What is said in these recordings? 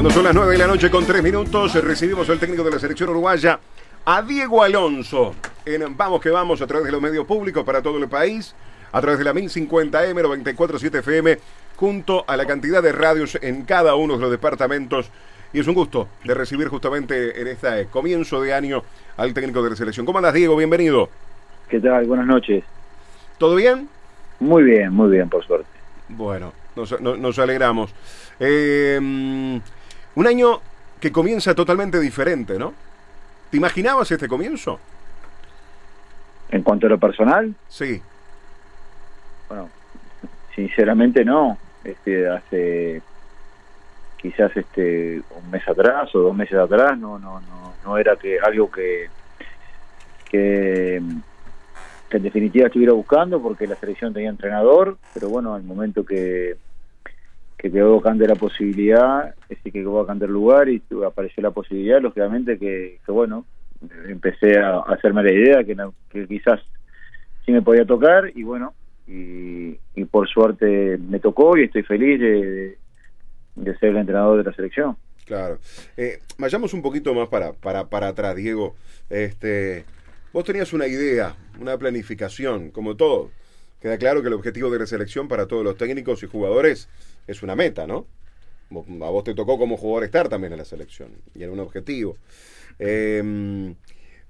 Cuando son las 9 de la noche con 3 minutos, recibimos al técnico de la selección uruguaya, a Diego Alonso, en Vamos que Vamos a través de los medios públicos para todo el país, a través de la 1050M, 947 FM, junto a la cantidad de radios en cada uno de los departamentos. Y es un gusto de recibir justamente en este comienzo de año al técnico de la selección. ¿Cómo andas, Diego? Bienvenido. ¿Qué tal? Buenas noches. ¿Todo bien? Muy bien, muy bien, por suerte. Bueno, nos, alegramos. Eh, un año que comienza totalmente diferente, ¿no? ¿Te imaginabas este comienzo? En cuanto a lo personal. Sí. Bueno, sinceramente no. Este, hace quizás este un mes atrás o dos meses atrás no no no no era que algo que que, en definitiva estuviera buscando porque la selección tenía entrenador pero bueno al momento que que quedó vacante la posibilidad, es que quedó vacante el lugar y apareció la posibilidad, lógicamente que, bueno, empecé a, hacerme la idea que, que, quizás sí me podía tocar y bueno, y, por suerte me tocó y estoy feliz de, ser el entrenador de la selección. Claro. Eh, vayamos un poquito más para, para, para atrás, Diego. Este, vos tenías una idea, una planificación, como todo. Queda claro que el objetivo de la selección para todos los técnicos y jugadores es una meta, ¿no? A vos te tocó como jugador estar también en la selección y era un objetivo. Em,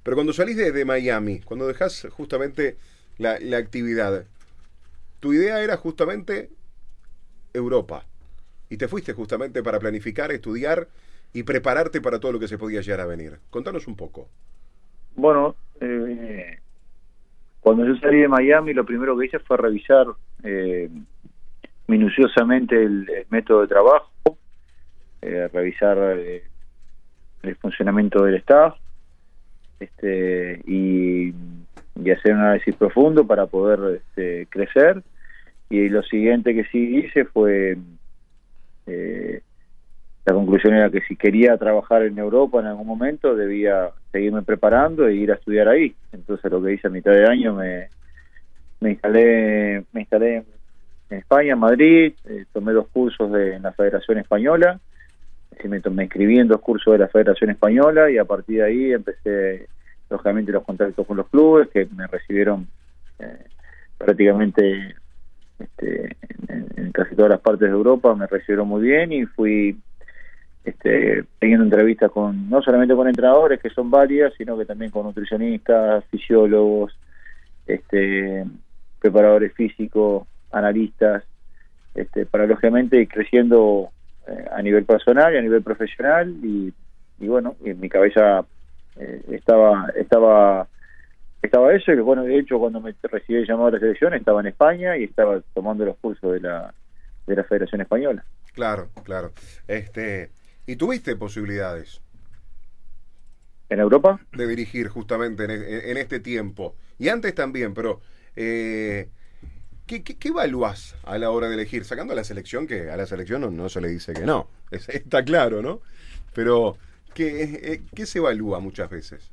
pero cuando salís de, Miami, cuando dejas justamente la, actividad, tu idea era justamente Europa. Y te fuiste justamente para planificar, estudiar y prepararte para todo lo que se podía llegar a venir. Contanos un poco. Bueno, eh, cuando yo salí de Miami, lo primero que hice fue revisar eh, minuciosamente el, método de trabajo, eh, revisar eh, el funcionamiento del staff este, y, hacer un análisis profundo para poder este, crecer. Y lo siguiente que sí hice fue, eh, la conclusión era que si quería trabajar en Europa en algún momento debía seguirme preparando e ir a estudiar ahí. Entonces lo que hice a mitad de año me, me instalé me instalé en España, en Madrid, eh, tomé dos cursos de, en la Federación Española, me, me inscribí en dos cursos de la Federación Española y a partir de ahí empecé, lógicamente, los contactos con los clubes que me recibieron eh, prácticamente este, en, casi todas las partes de Europa, me recibieron muy bien y fui este, teniendo entrevistas con no solamente con entrenadores, que son varias, sino que también con nutricionistas, fisiólogos, este, preparadores físicos, analistas, este, para lógicamente ir creciendo eh, a nivel personal y a nivel profesional y, bueno, en mi cabeza eh, estaba estaba estaba eso y bueno, de hecho cuando me recibí el llamado a la selección estaba en España y estaba tomando los cursos de la de la Federación Española. Claro, claro. Este, ¿y tuviste posibilidades? ¿En Europa? De dirigir justamente en, en este tiempo. Y antes también, pero eh, ¿Qué, qué, evalúas a la hora de elegir? Sacando a la selección, que a la selección no, se le dice que no, está claro, ¿no? Pero, ¿qué, eh, ¿qué se evalúa muchas veces?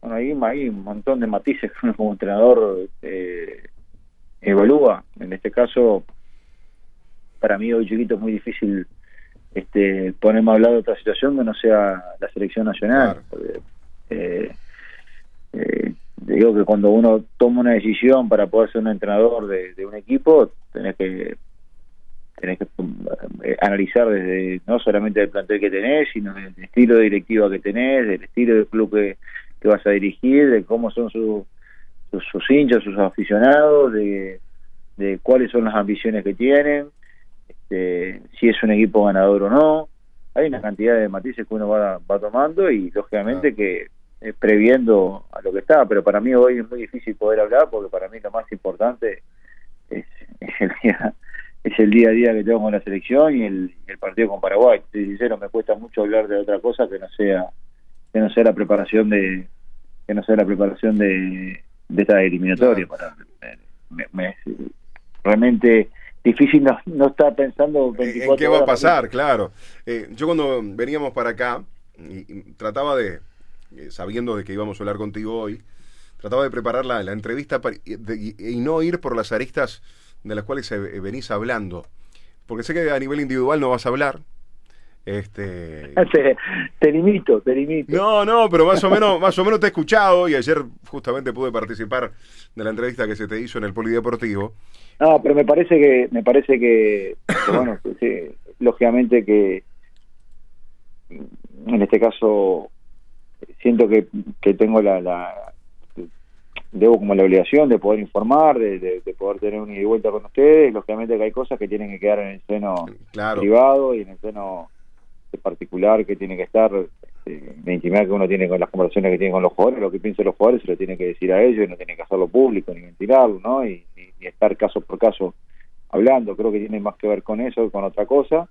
Bueno, ahí hay un montón de matices que uno como entrenador eh, evalúa. En este caso, para mí hoy chiquito es muy difícil este, ponerme a hablar de otra situación que no sea la selección nacional. Eh, digo que cuando uno toma una decisión para poder ser un entrenador de, un equipo, tenés que tenés que eh, analizar desde no solamente el plantel que tenés, sino del estilo de directiva que tenés, del estilo del club que, vas a dirigir, de cómo son sus, sus, hinchas, sus aficionados, de, de cuáles son las ambiciones que tienen, este, si es un equipo ganador o no. Hay una cantidad de matices que uno va, va tomando y lógicamente que eh, previendo lo que está, pero para mí hoy es muy difícil poder hablar porque para mí lo más importante es, el día es el día a día que tengo con la selección y el, partido con Paraguay. Estoy sincero, me cuesta mucho hablar de otra cosa que no sea que no sea la preparación de que no sea la preparación de, de esta eliminatoria. Para, me, realmente difícil no, no estar pensando 24 en qué va a pasar, claro. Eh, yo cuando veníamos para acá y trataba de eh, sabiendo de que íbamos a hablar contigo hoy, trataba de preparar la, entrevista y, no ir por las aristas de las cuales venís hablando. porque sé que a nivel individual no vas a hablar. Este... Te, te, limito, te limito. No, no, pero más o menos, más o menos te he escuchado y ayer justamente pude participar de la entrevista que se te hizo en el Polideportivo. No, pero me parece que, me parece que, bueno, lógicamente que en este caso siento que, que tengo la, la, debo como la obligación de poder informar, de, de, poder tener un ida y vuelta con ustedes, lógicamente que hay cosas que tienen que quedar en el seno privado y en el seno particular que tiene que estar, este, la intimidad que uno tiene con las conversaciones que tiene con los jugadores, lo que piensa los jugadores se lo tiene que decir a ellos y no tiene que hacerlo público ni ventilarlo, ¿no? Y, estar caso por caso hablando, creo que tiene más que ver con eso que con otra cosa,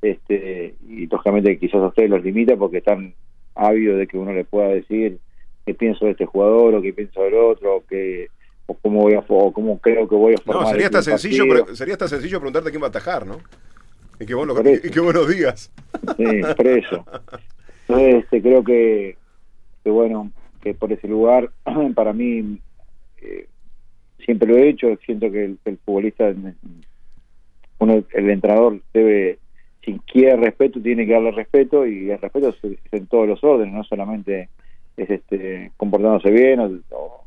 este y lógicamente quizás a ustedes los limita porque están ávidos de que uno le pueda decir qué pienso de este jugador o qué pienso del otro, o que o cómo voy a o cómo creo que voy a formar. No, sería hasta sencillo, sería hasta sencillo preguntarte quién va a atajar, ¿no? Y qué, bueno, y qué buenos días. Sí, por eso. Entonces, este, creo que, que, bueno, que por ese lugar, para mí, eh, siempre lo he hecho, siento que el, futbolista, uno, el entrenador debe, si quiere respeto, tiene que darle respeto, y el respeto es, en todos los órdenes, no solamente es este comportándose bien o,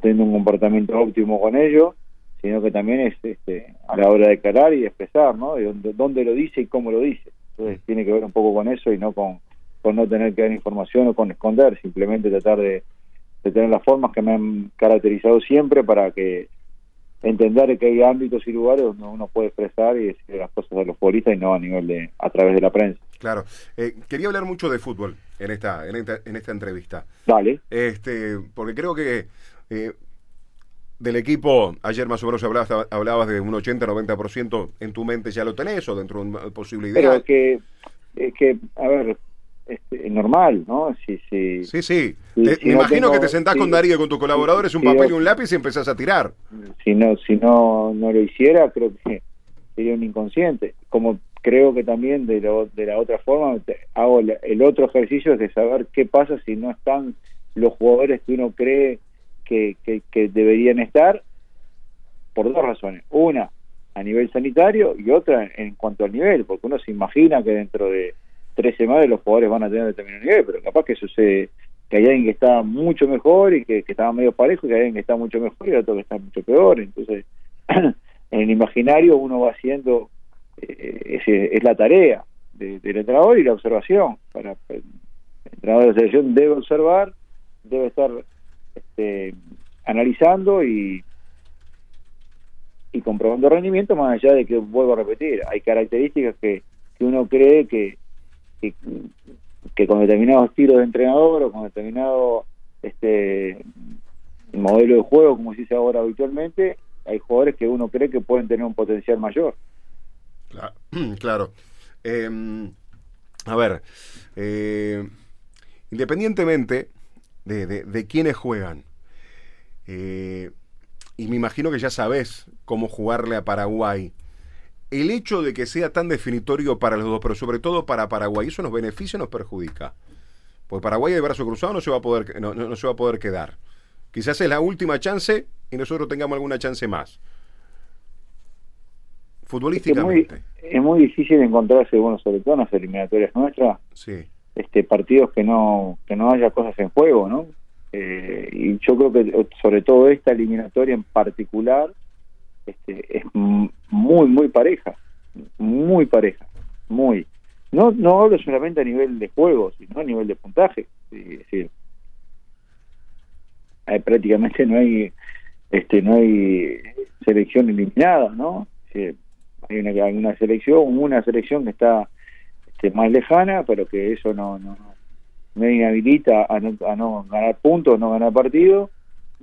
teniendo un comportamiento óptimo con ellos, sino que también es este, a la hora de declarar y expresar, ¿no? De dónde, lo dice y cómo lo dice. Entonces tiene que ver un poco con eso y no con, con no tener que dar información o con esconder, simplemente tratar de, tener las formas que me han caracterizado siempre para que entender que hay ámbitos y lugares donde uno puede expresar y decir las cosas a los futbolistas y no a nivel de a través de la prensa. Claro. Eh, quería hablar mucho de fútbol en esta en esta, en esta entrevista. Dale. Este, porque creo que eh, del equipo, ayer más o menos hablabas, hablabas de un 80-90% en tu mente ya lo tenés o dentro de una posibilidad. Pero que, que a ver, este, es normal, ¿no? Sí, sí. Sí, sí. me imagino que te sentás con Darío, con tus colaboradores, un papel y un lápiz y empezás a tirar. Si no, si no, no lo hiciera, creo que sería un inconsciente. Como creo que también de, lo, de la otra forma hago el otro ejercicio es de saber qué pasa si no están los jugadores que uno cree que, que, deberían estar por dos razones. Una, a nivel sanitario y otra en cuanto al nivel, porque uno se imagina que dentro de tres semanas los jugadores van a tener determinado nivel, pero capaz que sucede que hay alguien que está mucho mejor y que, que estaba medio parejo y que hay alguien que está mucho mejor y otro que está mucho peor. Entonces, en el imaginario uno va haciendo, eh, es, la tarea del entrenador y la observación. Para, el entrenador de la selección debe observar, debe estar este, analizando y, y comprobando rendimiento, más allá de que, vuelvo a repetir, hay características que, que uno cree que, que, con determinados tiros de entrenador o con determinado este modelo de juego, como se dice ahora habitualmente, hay jugadores que uno cree que pueden tener un potencial mayor. Claro. Em, a ver, eh, independientemente de, de, quiénes juegan. Eh, y me imagino que ya sabes cómo jugarle a Paraguay. El hecho de que sea tan definitorio para los dos, pero sobre todo para Paraguay, ¿eso nos beneficia o nos perjudica? Porque Paraguay de brazo cruzado no se va a poder, no, no, se va a poder quedar. Quizás es la última chance y nosotros tengamos alguna chance más. Futbolísticamente. Es muy, difícil encontrarse, bueno, sobre todo en las eliminatorias nuestras, sí este partidos que no que no haya cosas en juego no eh, y yo creo que sobre todo esta eliminatoria en particular este, es muy muy pareja muy pareja muy. No no hablo solamente a nivel de juego sino a nivel de puntaje hay, prácticamente no hay este no hay selección eliminada no hay una, hay una selección una selección que está este, más lejana, pero que eso no, no, no inhabilita a no, a no ganar puntos, no ganar partido,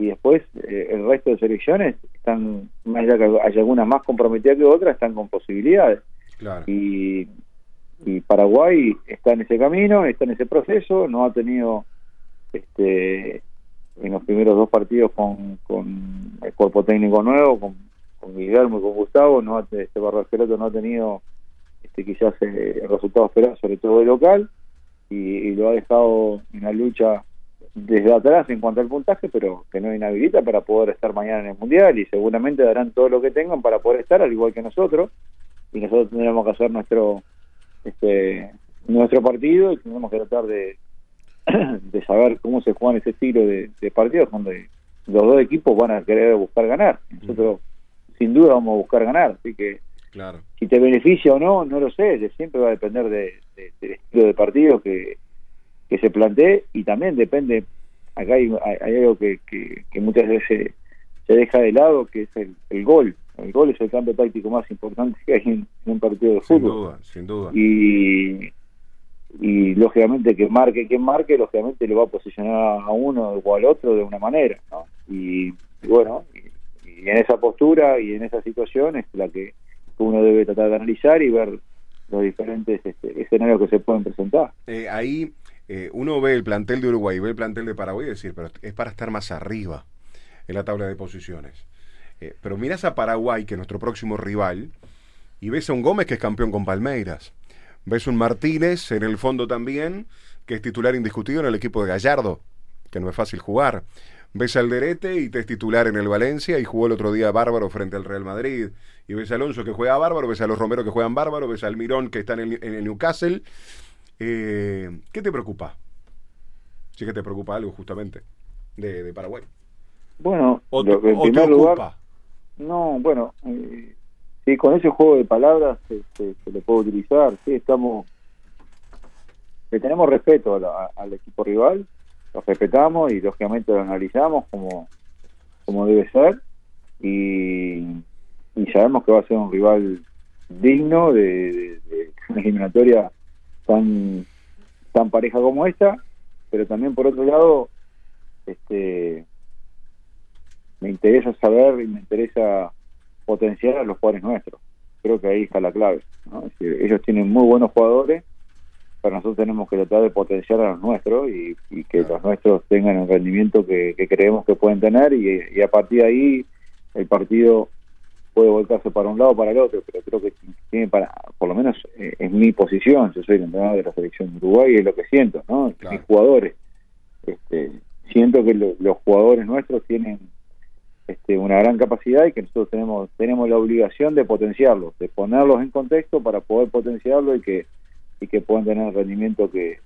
y después eh, el resto de selecciones están, más allá que hay algunas más comprometidas que otras, están con posibilidades. Y, y Paraguay está en ese camino, está en ese proceso, no ha tenido este en los primeros dos partidos con, con el cuerpo técnico nuevo, con, con Guillermo y con Gustavo, no este Barro no ha tenido este, quizás eh, el resultado esperado, sobre todo el local, y, lo ha dejado en la lucha desde atrás en cuanto al puntaje, pero que no inhabilita para poder estar mañana en el Mundial y seguramente darán todo lo que tengan para poder estar, al igual que nosotros. y nosotros tendremos que hacer nuestro este nuestro partido y tenemos que tratar de, de saber cómo se juegan ese estilo de, de partidos donde los dos equipos van a querer buscar ganar. Nosotros sin duda vamos a buscar ganar, así que Claro. si te beneficia o no, no lo sé, siempre va a depender de, de- del estilo de partido que, que se plantee y también depende, acá hay, hay- algo que, que, que muchas veces se deja de lado, que es el, el gol. El gol es el cambio táctico más importante que hay en, en un partido de Sin fútbol. duda, sin duda. Y, y lógicamente que marque quien marque, lógicamente le va a posicionar a uno o al otro de una manera. ¿no? Y, y bueno, y, y en esa postura y en esa situación es la que uno debe tratar de analizar y ver los diferentes este, escenarios que se pueden presentar. Eh, ahí eh, uno ve el plantel de Uruguay, ve el plantel de Paraguay y decir, pero es para estar más arriba en la tabla de posiciones. Eh, pero miras a Paraguay, que es nuestro próximo rival, y ves a un Gómez que es campeón con Palmeiras. Ves un Martínez en el fondo también, que es titular indiscutido en el equipo de Gallardo, que no es fácil jugar. Ves al Derete y te es titular en el Valencia y jugó el otro día bárbaro frente al Real Madrid. Y ves a Alonso que juega bárbaro, ves a los Romero que juegan bárbaro, ves al Mirón que está en el, en el Newcastle. Eh, ¿Qué te preocupa? Si es que te preocupa algo justamente de, de Paraguay. Bueno, O lo en o te primer lugar, ocupa. no, bueno, eh, sí, con ese juego de palabras se, se- se le puede utilizar. Sí, estamos, le tenemos respeto a la- al equipo rival, lo respetamos y lógicamente lo analizamos como, como debe ser y, y sabemos que va a ser un rival digno de, de- de una eliminatoria tan tan pareja como esta, pero también por otro lado, este me interesa saber y me interesa potenciar a los jugadores nuestros. Creo que ahí está la clave. ¿no? Es decir, ellos tienen muy buenos jugadores, pero nosotros tenemos que tratar de potenciar a los nuestros y, y que Claro. los nuestros tengan el rendimiento que, que creemos que pueden tener y, y a partir de ahí el partido puede volcarse para un lado o para el otro, pero creo que tiene para, por lo menos eh, es mi posición, yo soy el entrenador de la selección de Uruguay y es lo que siento, ¿no? Claro. Mis jugadores, este, siento que lo- los jugadores nuestros tienen este, una gran capacidad y que nosotros tenemos tenemos la obligación de potenciarlos, de ponerlos en contexto para poder potenciarlo y que y que puedan tener el rendimiento que,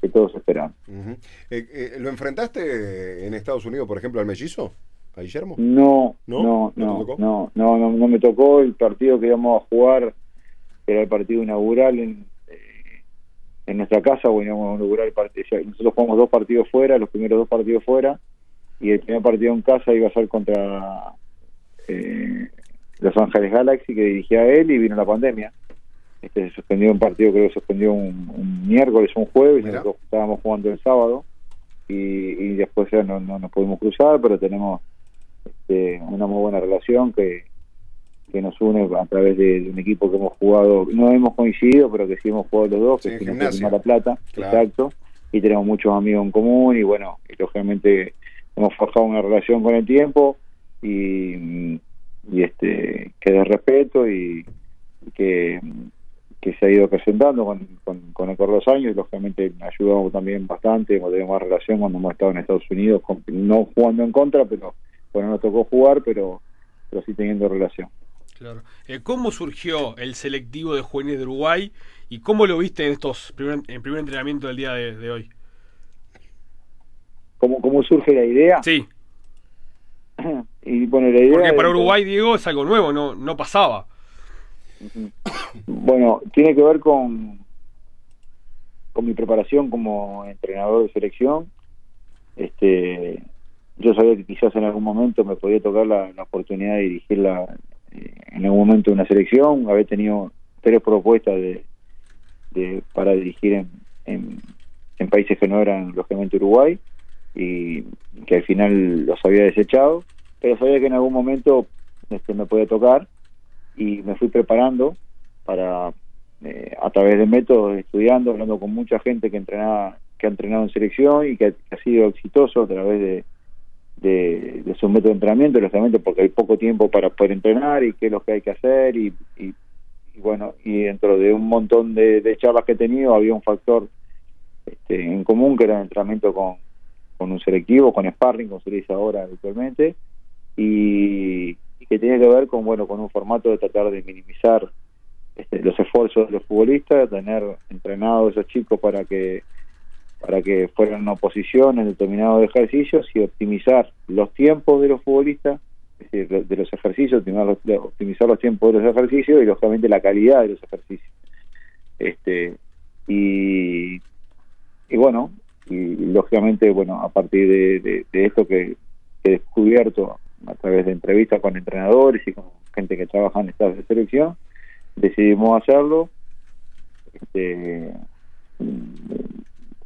que todos esperamos. Ujú. Eh, eh, ¿Lo enfrentaste en Estados Unidos, por ejemplo, al mellizo? ¿A Guillermo? No, ¿No? no, ¿No no, no, no, me tocó el partido que íbamos a jugar, era el partido inaugural en, eh, en nuestra casa, bueno, íbamos a inaugurar el partido, nosotros jugamos dos partidos fuera, los primeros dos partidos fuera, y el primer partido en casa iba a ser contra eh, Los Ángeles Galaxy, que dirigía él, y vino la pandemia. Este se suspendió un partido, creo que se suspendió un, un miércoles, un jueves, nosotros estábamos jugando el sábado, y, y después ya no, no nos pudimos cruzar, pero tenemos este, una muy buena relación que, que nos une a través de, de un equipo que hemos jugado, no hemos coincidido, pero que sí hemos jugado los dos, Sí, que es del Plata, Claro. exacto, y tenemos muchos amigos en común y bueno, y lógicamente hemos forjado una relación con el tiempo y, y este que de respeto y, y que, que se ha ido presentando con, con, con el correr de los años y lógicamente ayudado también bastante, hemos tenido más relación cuando hemos estado en Estados Unidos, con- no jugando en contra, pero bueno, nos tocó jugar, pero, pero sí teniendo relación. Claro. Eh, ¿Cómo surgió el selectivo de juveniles de Uruguay y cómo lo viste en estos primer, en primer entrenamiento del día de, de hoy? ¿Cómo, ¿Cómo surge la idea? Sí, Y bueno, la idea porque para Uruguay, Diego, es algo nuevo, no, no pasaba. Bueno, tiene que ver con, con mi preparación como entrenador de selección. Este, yo sabía que quizás en algún momento me podía tocar la, oportunidad de dirigir la, eh, en algún momento una selección. Había tenido tres propuestas de, para dirigir en, países que no eran lógicamente Uruguay y que al final los había desechado, pero sabía que en algún momento este, me podía tocar y me fui preparando para eh, a través de métodos estudiando hablando con mucha gente que entrenaba que ha entrenado en selección y que ha sido exitoso a través de, de, de su método de entrenamiento lógicamente porque hay poco tiempo para poder entrenar y qué es lo que hay que hacer y, y, bueno y dentro de un montón de, de charlas que he tenido había un factor este, en común que era el entrenamiento con, un selectivo con sparring como se dice ahora habitualmente y, y que tiene que ver con bueno con un formato de tratar de minimizar este, los esfuerzos de los futbolistas, tener entrenados esos chicos para que para que fueran una oposición en determinados ejercicios y optimizar los tiempos de los futbolistas, es decir, de los ejercicios, optimizar los, tiempos de los ejercicios y lógicamente la calidad de los ejercicios. Este, y, bueno, y, lógicamente, bueno, a partir de, esto que, he descubierto a través de entrevistas con entrenadores y con gente que trabaja en estados de selección, decidimos hacerlo. Este,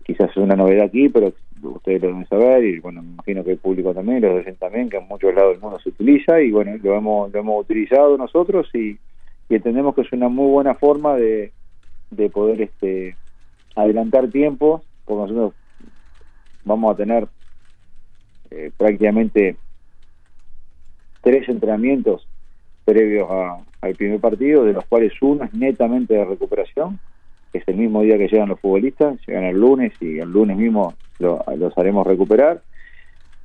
quizás es una novedad aquí, pero ustedes lo deben saber y bueno, me imagino que el público también, los docentes también, que en muchos lados del mundo se utiliza y bueno, lo hemos, lo hemos utilizado nosotros y, entendemos que es una muy buena forma de, de poder este adelantar tiempos, porque nosotros vamos a tener eh, prácticamente tres entrenamientos previos al primer partido, de los cuales uno es netamente de recuperación, es el mismo día que llegan los futbolistas, llegan el lunes y el lunes mismo los haremos recuperar.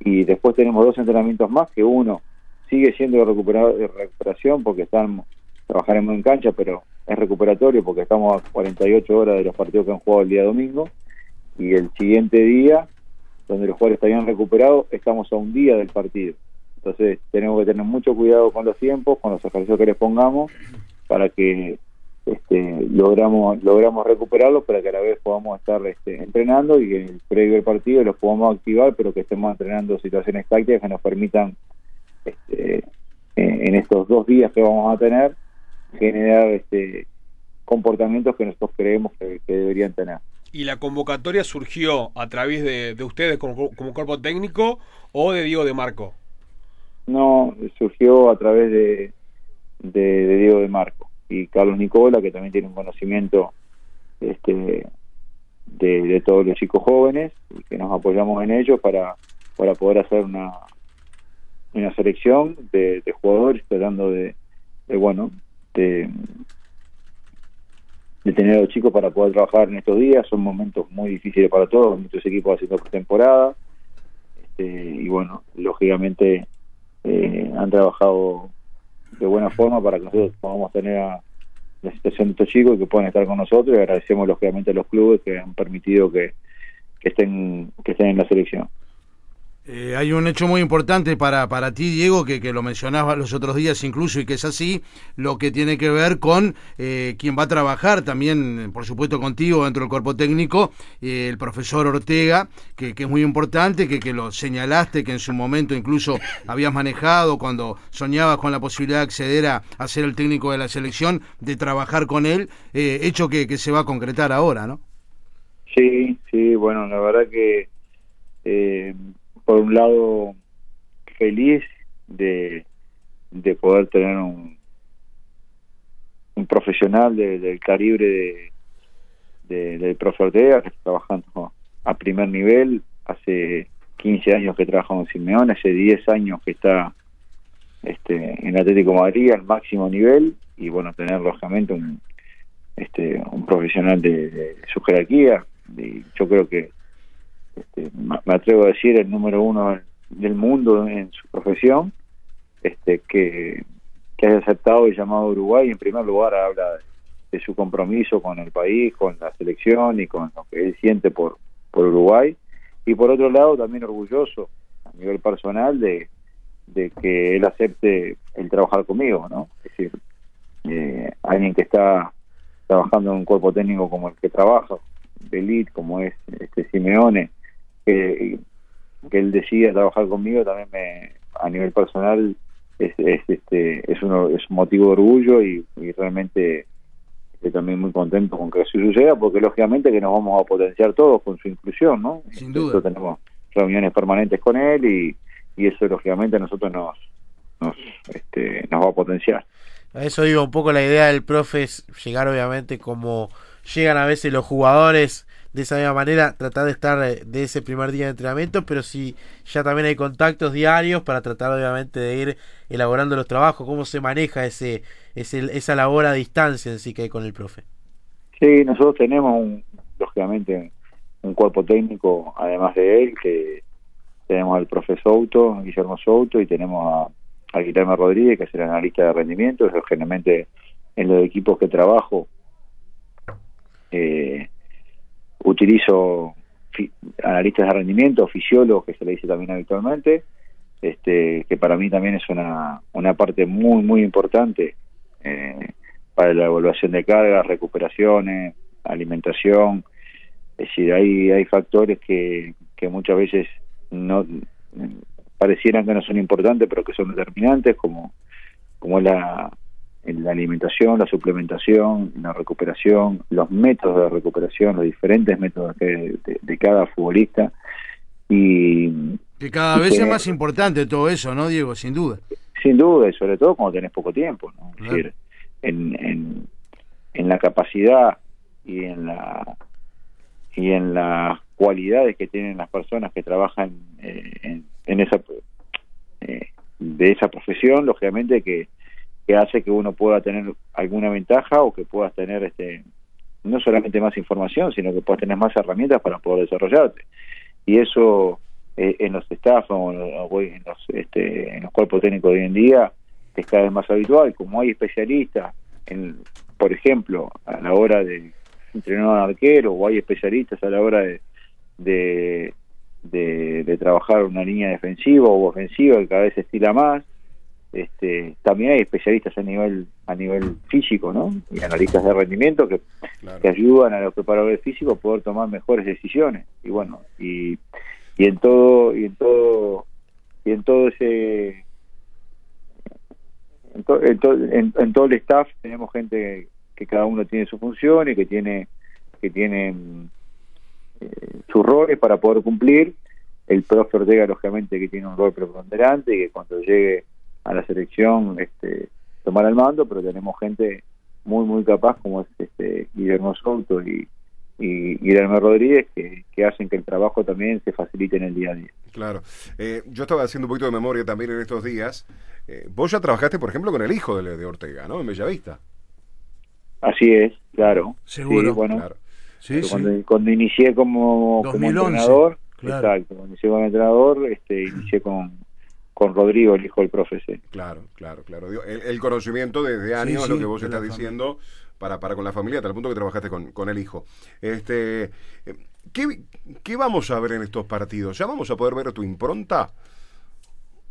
Y después tenemos dos entrenamientos más, que uno sigue siendo de recuperación porque están trabajaremos en cancha, pero es recuperatorio porque estamos a 48 horas de los partidos que han jugado el día domingo. Y el siguiente día, donde los jugadores estarían recuperados, estamos a un día del partido. Entonces tenemos que tener mucho cuidado con los tiempos, con los ejercicios que les pongamos, para que este, logramos logramos recuperarlos, para que a la vez podamos estar este, entrenando y que en el previo del partido los podamos activar, pero que estemos entrenando situaciones tácticas que nos permitan este, en estos dos días que vamos a tener generar este comportamientos que nosotros creemos que, deberían tener. ¿Y la convocatoria surgió a través de, ustedes como, cuerpo técnico o de Diego de Marco? No, surgió a través de, de, Diego de Marco y Carlos Nicola, que también tiene un conocimiento este, de, todos los chicos jóvenes y que nos apoyamos en ellos para, para poder hacer una, una selección de, jugadores tratando de, de, bueno de, tener a los chicos para poder trabajar en estos días. Son momentos muy difíciles para todos, muchos equipos haciendo pretemporada. Este, y bueno, lógicamente eh, han trabajado de buena forma para que nosotros podamos tener a la situación de estos chicos y que puedan estar con nosotros y agradecemos lógicamente a los clubes que han permitido que, que estén que estén en la selección. Eh, hay un hecho muy importante para, para ti, Diego, que, que, lo mencionaba los otros días incluso y que es así, lo que tiene que ver con eh, quien va a trabajar también, por supuesto, contigo dentro del cuerpo técnico, eh, el profesor Ortega, que, que, es muy importante, que, que lo señalaste, que en su momento incluso habías manejado cuando soñabas con la posibilidad de acceder a, a ser el técnico de la selección, de trabajar con él, hecho que, que se va a concretar ahora, ¿no? Sí, sí, bueno, la verdad que por un lado feliz de, de poder tener un, un profesional del calibre de, del profe Ortega, que está trabajando a primer nivel, hace 15 años que trabaja con Simeone, hace 10 años que está este, en Atlético Madrid al máximo nivel, y bueno, tener lógicamente un, este, un profesional de, de su jerarquía, y yo creo que este, me atrevo a decir el número uno del mundo en su profesión, este, que, que haya aceptado el llamado Uruguay. En primer lugar, habla de, su compromiso con el país, con la selección y con lo que él siente por, por Uruguay. Y por otro lado, también orgulloso a nivel personal de, de que él acepte el trabajar conmigo, ¿no? Es decir, eh, alguien que está trabajando en un cuerpo técnico como el que trabaja, de como es este Simeone, que, él decida trabajar conmigo también me a nivel personal es, este es uno es un motivo de orgullo y, realmente estoy también muy contento con que así suceda porque lógicamente que nos vamos a potenciar todos con su inclusión no sin duda. tenemos reuniones permanentes con él y, y eso lógicamente a nosotros nos nos este, nos va a potenciar. A eso digo un poco la idea del profe es llegar obviamente como llegan a veces los jugadores de esa misma manera tratar de estar eh, de ese primer día de entrenamiento, pero si ya también hay contactos diarios para tratar obviamente de ir elaborando los trabajos, cómo se maneja ese, ese esa labor a distancia en sí que hay con el profe. Sí, nosotros tenemos un, lógicamente un cuerpo técnico, además de él, que tenemos al profe Souto, Guillermo Souto, y tenemos a, a Guillermo Rodríguez, que es el analista de rendimiento, generalmente en los equipos que trabajo eh, utilizo analistas de rendimiento, fisiólogos, que se le dice también habitualmente, este, que para mí también es una, una parte muy, muy importante eh, para la evaluación de cargas, recuperaciones, alimentación. Es decir, hay, hay factores que, que muchas veces no parecieran que no son importantes, pero que son determinantes, como, como la, la alimentación, la suplementación, la recuperación, los métodos de recuperación, los diferentes métodos de, cada futbolista. Y, que cada vez es más importante todo eso, ¿no, Diego? Sin duda. Sin duda, y sobre todo cuando tenés poco tiempo, ¿no? Es decir, en, en, en la capacidad y en la y en las cualidades que tienen las personas que trabajan eh, en, esa eh, de esa profesión lógicamente que, que hace que uno pueda tener alguna ventaja o que puedas tener este no solamente más información sino que puedas tener más herramientas para poder desarrollarte y eso eh, en los staff o en los, este, en los cuerpos técnicos de hoy en día es cada vez más habitual como hay especialistas en por ejemplo a la hora de entrenar a un arquero o hay especialistas a la hora de, de, de, trabajar una línea defensiva o ofensiva que cada vez estila más. Este, también hay especialistas a nivel a nivel físico, ¿no? Y analistas de rendimiento que, que ayudan a los preparadores físicos a poder tomar mejores decisiones. Y bueno, y, y en todo y en todo y en todo ese en, en todo el staff tenemos gente que cada uno tiene su función y que tiene que tiene eh, sus roles para poder cumplir. El profe Ortega, lógicamente, que tiene un rol preponderante y que cuando llegue a la selección este, tomará el mando, pero tenemos gente muy, muy capaz como es este Guillermo Souto y, y Guillermo Rodríguez que, que, hacen que el trabajo también se facilite en el día a día. Claro. Eh, yo estaba haciendo un poquito de memoria también en estos días. Eh, vos ya trabajaste, por ejemplo, con el hijo de, de Ortega, ¿no? En Bellavista. Así es, claro. Seguro. bueno, cuando, inicié como, entrenador, exacto, cuando inicié como entrenador, este, inicié con, con Rodrigo, el hijo del profesor. Claro, claro, claro. El, conocimiento desde años, lo que vos estás diciendo, para, para con la familia, hasta el punto que trabajaste con, con el hijo. Este, eh, ¿qué, ¿Qué vamos a ver en estos partidos? ¿Ya vamos a poder ver tu impronta?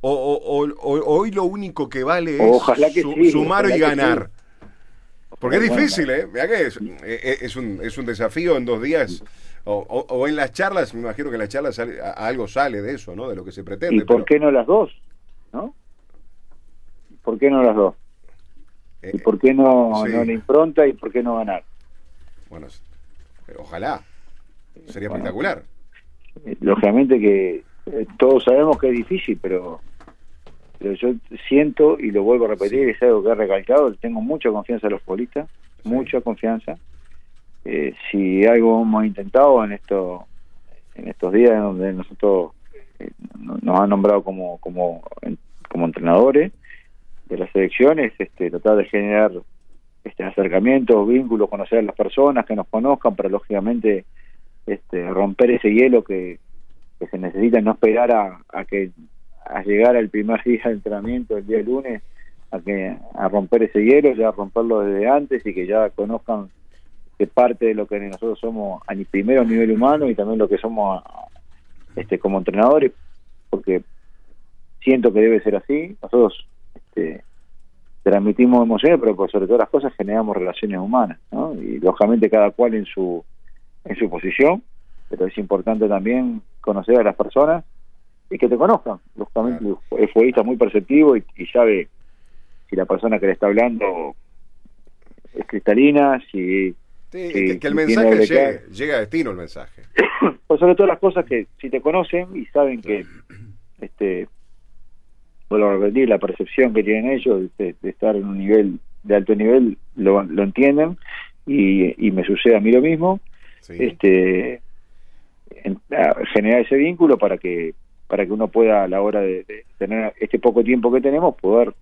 O, o, hoy lo único que vale es sumar y ganar. Porque es difícil, ¿eh? Vea que es, eh, eh, es, un, es un desafío en dos días. O, o, en las charlas, me imagino que en las charlas algo sale de eso, ¿no? De lo que se pretende. ¿Y por qué no las dos? ¿No? ¿Por qué no las dos? Eh, ¿Y por qué no, no la impronta y por qué no ganar? Bueno, ojalá. Sería espectacular. Lógicamente que todos sabemos que es difícil, pero pero yo siento, y lo vuelvo a repetir, es algo que he recalcado, tengo mucha confianza en los futbolistas, mucha confianza. Eh, si algo hemos intentado en esto en estos días donde nosotros eh, nos han nombrado como como como entrenadores de las selecciones este tratar de generar este acercamientos vínculos conocer a las personas que nos conozcan para lógicamente este romper ese hielo que, que se necesita no esperar a, a que a llegar al primer día de entrenamiento, el día lunes, a, que, a romper ese hielo, ya romperlo desde antes y que ya conozcan que parte de lo que nosotros somos a primero a nivel humano y también lo que somos este como entrenadores, porque siento que debe ser así. Nosotros este, transmitimos emociones, pero por sobre todas las cosas generamos relaciones humanas, ¿no? Y lógicamente cada cual en su en su posición, pero es importante también conocer a las personas y que te conozcan. Lógicamente, el futbolista muy perceptivo y, sabe si la persona que le está hablando es cristalina, si. Que, el mensaje llegue, llega a destino el mensaje. pues sobre todas las cosas que si te conocen y saben que, este, vuelvo a repetir, la percepción que tienen ellos de, estar en un nivel de alto nivel lo, lo entienden y, y me sucede a mí lo mismo. Este, generar ese vínculo para que para que uno pueda a la hora de, tener este poco tiempo que tenemos poder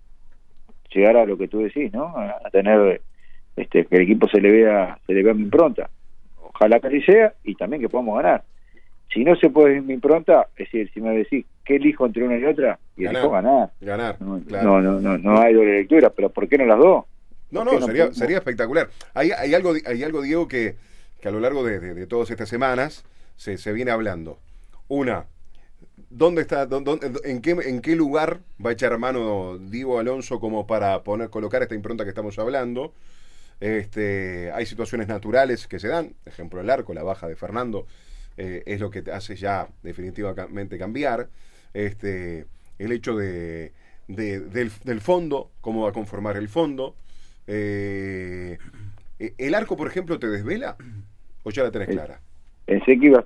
llegar a lo que tú decís no a, tener este que el equipo se le vea se le vea mi impronta. Ojalá que así sea y también que podamos ganar. Si no se puede mi impronta es decir si me decís qué elijo entre una y otra y elijo ganar. Ganar no, no, no, no hay doble lectura pero por qué no las dos No, ¿Por qué no, sería, sería espectacular. Hay, hay, algo, hay algo, Diego, que, que a lo largo de, de- de todas estas semanas se, se viene hablando. Una, ¿dónde está, dó- dó- en, qué, en qué lugar va a echar mano Diego Alonso como para poner, colocar esta impronta que estamos hablando? Este, hay situaciones naturales que se dan, ejemplo el arco, la baja de Fernando, eh, es lo que te hace ya definitivamente cambiar. Este, el hecho de, de- del, del fondo, cómo va a conformar el fondo. Eh, ¿El arco, por ejemplo, te desvela? ¿O ya la tenés Eh, clara? Pensé que ibas,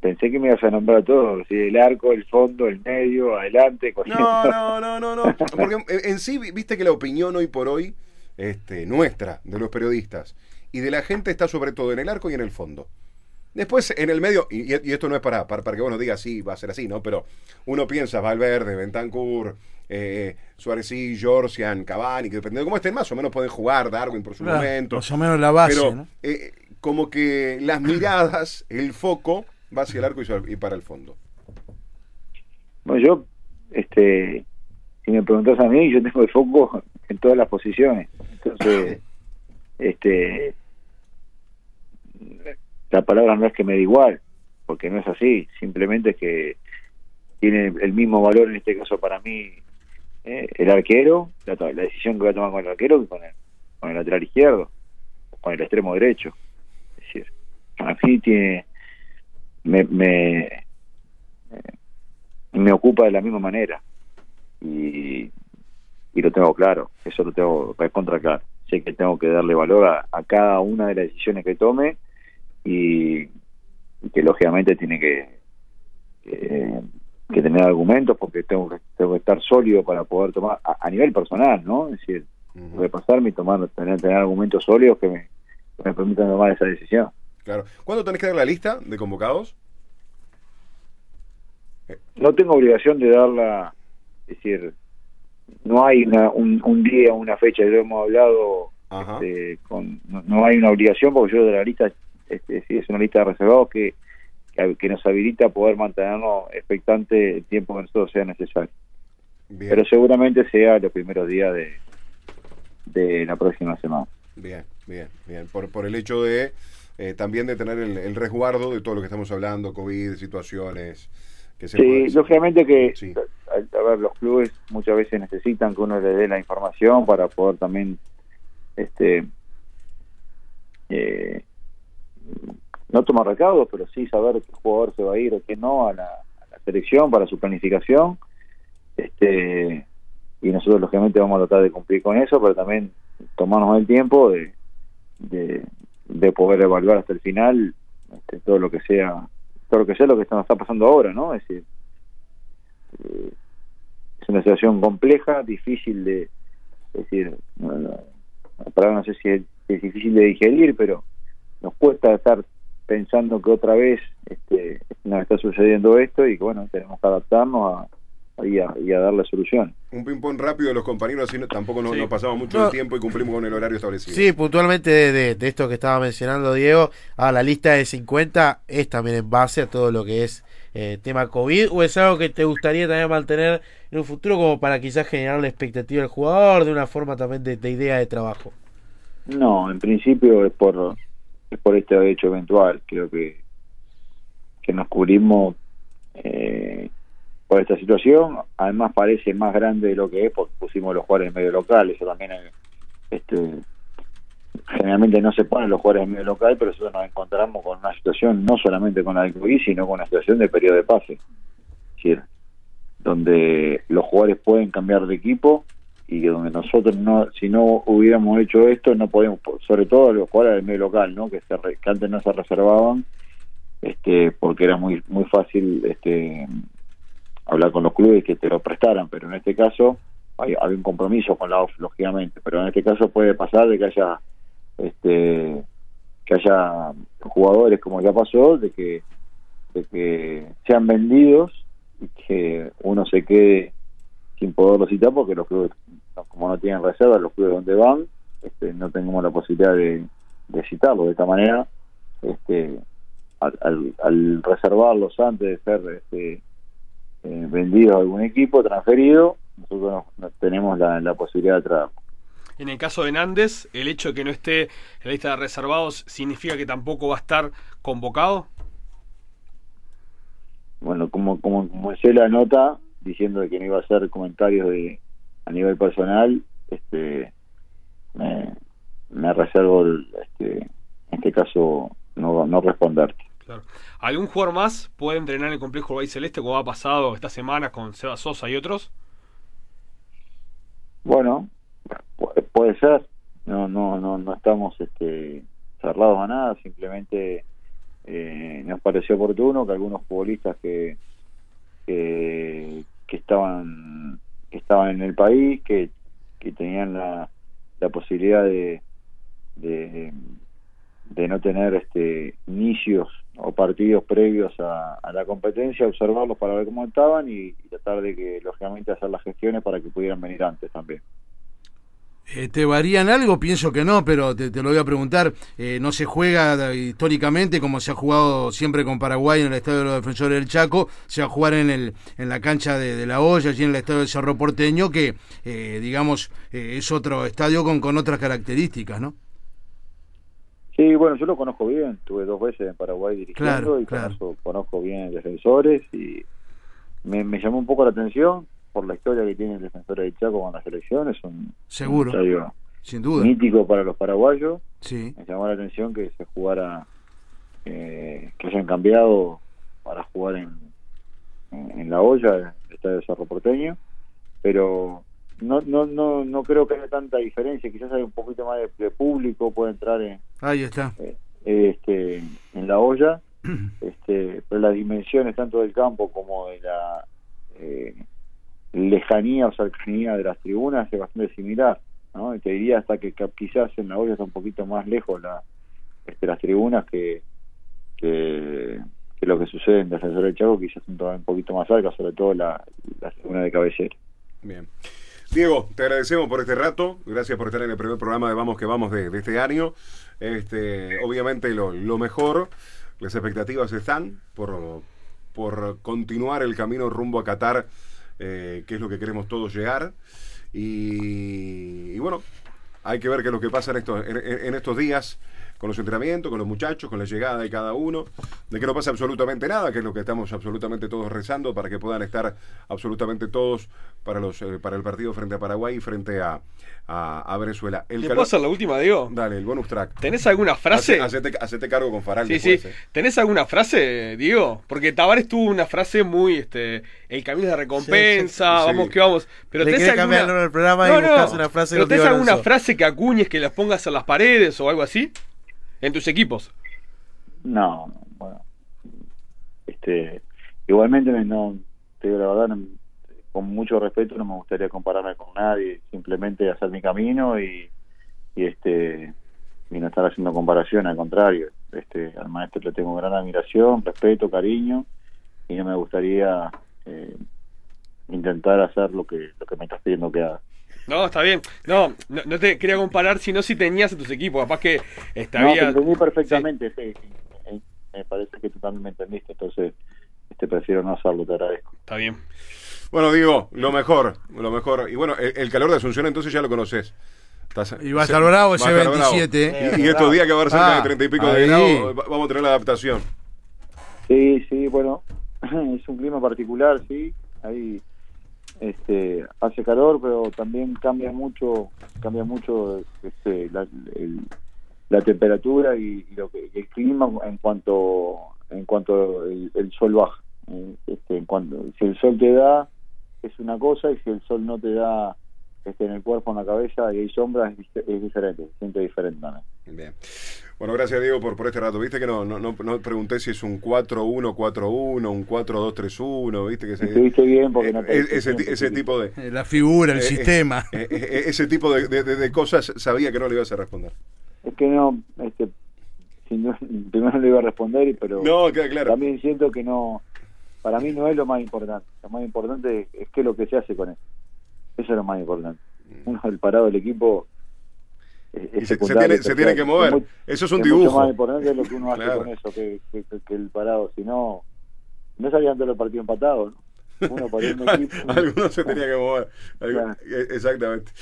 pensé que me ibas a nombrar todo, ¿sí? el arco, el fondo, el medio, adelante, corriendo. No, no, no, no, no. Porque en en sí, viste que la opinión hoy por hoy, este, nuestra, de los periodistas y de la gente está sobre todo en el arco y en el fondo. Después, en el medio, y, y esto no es para, para, para que vos nos digas, sí, va a ser así, ¿no? Pero uno piensa, Valverde, Bentancur, eh, Suárez y Jorcian, Cavani, que dependiendo de cómo estén, más o menos pueden jugar, Darwin por su Claro, momento. Más o menos la base, Pero ¿no? eh, como que las miradas, el foco, va hacia el arco y para el fondo. Bueno, yo, este, si me preguntas a mí, yo tengo el foco en todas las posiciones. Entonces, este, la palabra no es que me da igual, porque no es así. Simplemente es que tiene el mismo valor en este caso para mí eh, el arquero, la, decisión que voy a tomar con el arquero que con el, con el lateral izquierdo, con el extremo derecho. Es decir, a mí tiene, me, me, me ocupa de la misma manera y, y lo tengo claro, eso lo tengo recontra claro. Sé que tengo que darle valor a, a cada una de las decisiones que tome y, y que lógicamente tiene que, que, que tener argumentos porque tengo que, tengo que estar sólido para poder tomar a, a nivel personal, ¿no? Es decir, Ujú. repasarme y tomar, tener, tener argumentos sólidos que me, que me permitan tomar esa decisión. Claro. ¿Cuándo tenés que dar la lista de convocados? no tengo obligación de darla, es decir, no hay una, un, un día, una fecha, lo hemos hablado, este, con, no, no hay una obligación porque yo de la lista, este, sí, es una lista de reservados que, que, que nos habilita a poder mantenernos expectantes el tiempo que nosotros sea necesario. Bien, Pero seguramente sea los primeros días de, de la próxima semana. bien, bien, bien. Por, por el hecho de eh, también de tener el, el resguardo de todo lo que estamos hablando, COVID, situaciones que se Sí, lógicamente que Sí. a, a ver, los clubes muchas veces necesitan que uno les dé la información para poder también este eh, no tomar recaudos, pero sí saber qué jugador se va a ir o qué no a la, a la selección para su planificación. Este y nosotros lógicamente vamos a tratar de cumplir con eso, pero también tomarnos el tiempo de, de, de poder evaluar hasta el final este, todo lo que sea todo lo que sea lo que nos está pasando ahora, ¿no? Es decir, eh, es una situación compleja, difícil de, decir, la palabra no sé si es, si es difícil de digerir, pero nos cuesta estar pensando que otra vez este, nos está sucediendo esto y que bueno, tenemos que adaptarnos a, y, a, y a darle solución. Un ping-pong rápido de los compañeros, así no- tampoco nos, Sí. nos pasamos mucho No. el tiempo y cumplimos con el horario establecido. Sí, puntualmente de, de- de esto que estaba mencionando Diego, a la lista de 50 es también en base a todo lo que es eh, tema COVID o es algo que te gustaría también mantener en un futuro como para quizás generar la expectativa del jugador de una forma también de, de idea de trabajo. No, en principio es por es por este hecho eventual. Creo que que nos cubrimos eh, por esta situación. Además parece más grande de lo que es porque pusimos los jugadores en medio local. Eso también este generalmente no se ponen los jugadores en medio local, pero nosotros nos encontramos con una situación no solamente con la del COVID, sino con una situación de periodo de pase. Es decir, donde los jugadores pueden cambiar de equipo y donde nosotros no si no hubiéramos hecho esto no podemos sobre todo los jugadores del medio local no que, se, que antes no se reservaban este porque era muy muy fácil este hablar con los clubes que te lo prestaran pero en este caso hay, hay un compromiso con la OF lógicamente pero en este caso puede pasar de que haya este que haya jugadores como ya pasó de que de que sean vendidos y que uno se quede sin poderlo citar porque los clubes como no tienen reserva los clubes donde van este, no tenemos la posibilidad de, de citarlos de esta manera este al, al, al reservarlos antes de ser este, eh, vendidos a algún equipo transferido nosotros no, no tenemos la, la posibilidad de traerlos En el caso de Nández, ¿el hecho de que no esté en la lista de reservados significa que tampoco va a estar convocado? Bueno, como como comencé la nota diciendo que no iba a hacer comentarios de a nivel personal, este me, me reservo el, este, en este caso no, no responderte. Claro. ¿Algún jugador más puede entrenar en el complejo Uruguay Celeste como ha pasado esta semana con Seba Sosa y otros? Bueno, pu- puede ser. No, no, no, no estamos este, cerrados a nada. Simplemente eh, nos pareció oportuno que algunos futbolistas que que, que estaban que estaban en el país, que, que tenían la, la posibilidad de, de de no tener este inicios o partidos previos a, la competencia, observarlos para ver cómo estaban y, tratar de que lógicamente hacer las gestiones para que pudieran venir antes también. Eh, ¿Te varían algo? Pienso que no, pero te, lo voy a preguntar. Eh, no se juega eh, históricamente como se ha jugado siempre con Paraguay en el Estadio de los Defensores del Chaco, se va a jugar en, el, en la cancha de, de La Hoya, allí en el Estadio del Cerro Porteño, que eh, digamos eh, es otro estadio con, con otras características, ¿no? Sí, bueno, yo lo conozco bien, tuve dos veces en Paraguay dirigiendo Claro, y claro. Conozco, conozco bien defensores y me, me llamó un poco la atención por la historia que tiene el defensor del Chaco con la selección, es un, Seguro, un sin duda. mítico para los paraguayos, Sí, me llamó la atención que se jugara, eh, que hayan cambiado para jugar en, en, en la olla, el estadio de Cerro Porteño, pero no, no, no, no creo que haya tanta diferencia, quizás hay un poquito más de, de público, puede entrar en, ahí está. eh, este, en la olla, este, pero las dimensiones tanto del campo como de la eh, lejanía o cercanía de las tribunas es bastante similar, ¿no? Y te diría hasta que, que quizás en la olla está un poquito más lejos la, este, las tribunas que, que, que lo que sucede en Defensor del Chaco, quizás un, un poquito más cerca, sobre todo la, la tribuna de cabecera. Bien. Diego, te agradecemos por este rato. Gracias por estar en el primer programa de Vamos que Vamos de, este año. Este, obviamente lo, mejor, las expectativas están por, por continuar el camino rumbo a Qatar, eh, que es lo que queremos todos llegar. Y, bueno, hay que ver qué es lo que pasa en estos, en estos días con los entrenamientos, con los muchachos, con la llegada de cada uno, de que no pasa absolutamente nada, que es lo que estamos absolutamente todos rezando para que puedan estar absolutamente todos para los eh, para el partido frente a Paraguay y frente a, a, a Venezuela. El ¿Te puedo hacer la última, Diego? Dale, el bonus track. ¿Tenés alguna frase? Hace- Hacete, hacete cargo con Faral Sí, sí. eh. ¿Tenés alguna frase, Diego? Porque Tavares tuvo una frase muy, este, el camino de recompensa, Sí, sí. vamos Sí. que vamos. Pero Le tenés el alguna... del programa y buscas una frase pero tenés alguna frase que acuñes que las pongas en las paredes o algo así en tus equipos. No, no, bueno. Este, igualmente, no, te digo la verdad, con mucho respeto, no me gustaría compararme con nadie, simplemente hacer mi camino y, y este y no estar haciendo comparación, al contrario. Este, al maestro le tengo gran admiración, respeto, cariño y no me gustaría eh, intentar hacer lo que lo que me estás pidiendo que haga. No, está bien. No, no, no te quería comparar, sino si tenías en tus equipos. Capaz que este, No, te entendí perfectamente, sí, sí, eh, me parece que tú también me entendiste, entonces este prefiero no hacerlo, te agradezco. Está bien. Bueno, Diego, lo mejor, lo mejor. Y bueno, el, el calor de Asunción entonces ya lo conoces. Y va a estar bravo ese va a estar bravo. 27. Y, y estos días que va a haber cerca Ah, de treinta y pico de ahí. grados, va- vamos a tener la adaptación. Sí, sí, bueno, es un clima particular, sí. Ahí este, hace calor, pero también cambia mucho, cambia mucho este, la, la temperatura y, lo que, el clima en cuanto en cuanto el, el sol baja. Eh, Este, en cuanto si el sol te da es una cosa y si el sol no te da este, en el cuerpo, en la cabeza y hay sombras es, dif- es diferente, se siente diferente también. Bien. Bueno, gracias Diego por, por este rato. Viste que no, no, no, no pregunté si es un 4-1-4-1, un 4-2-3-1, viste que se- Estuviste bien porque no te Eh, ese, ese tipo de Eh, La figura, el eh, sistema. eh, eh, ese tipo de, de- de- de cosas sabía que no le ibas a responder. Es que no, este, sin duda, primero le iba a responder, pero No, queda claro. también siento que no, para mí no es lo más importante. Lo más importante es, es qué es lo que se hace con eso. Eso es lo más importante. Uno, el parado del equipo es, es se- se tiene- se tiene que mover. Es Eso es un dibujo. más importante lo que uno hace Claro. con eso que, que- que- que el parado. Si no, no salían todos los partidos empatados. ¿no? Uno para un equipo. Algunos se tenía que mover. Claro. eh, Exactamente.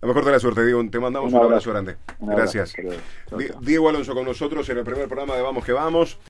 La mejor de la suerte, Diego. Te mandamos Un un abrazo, grande. Un abrazo, Gracias. Diego Alonso con nosotros en el primer programa de Vamos que Vamos.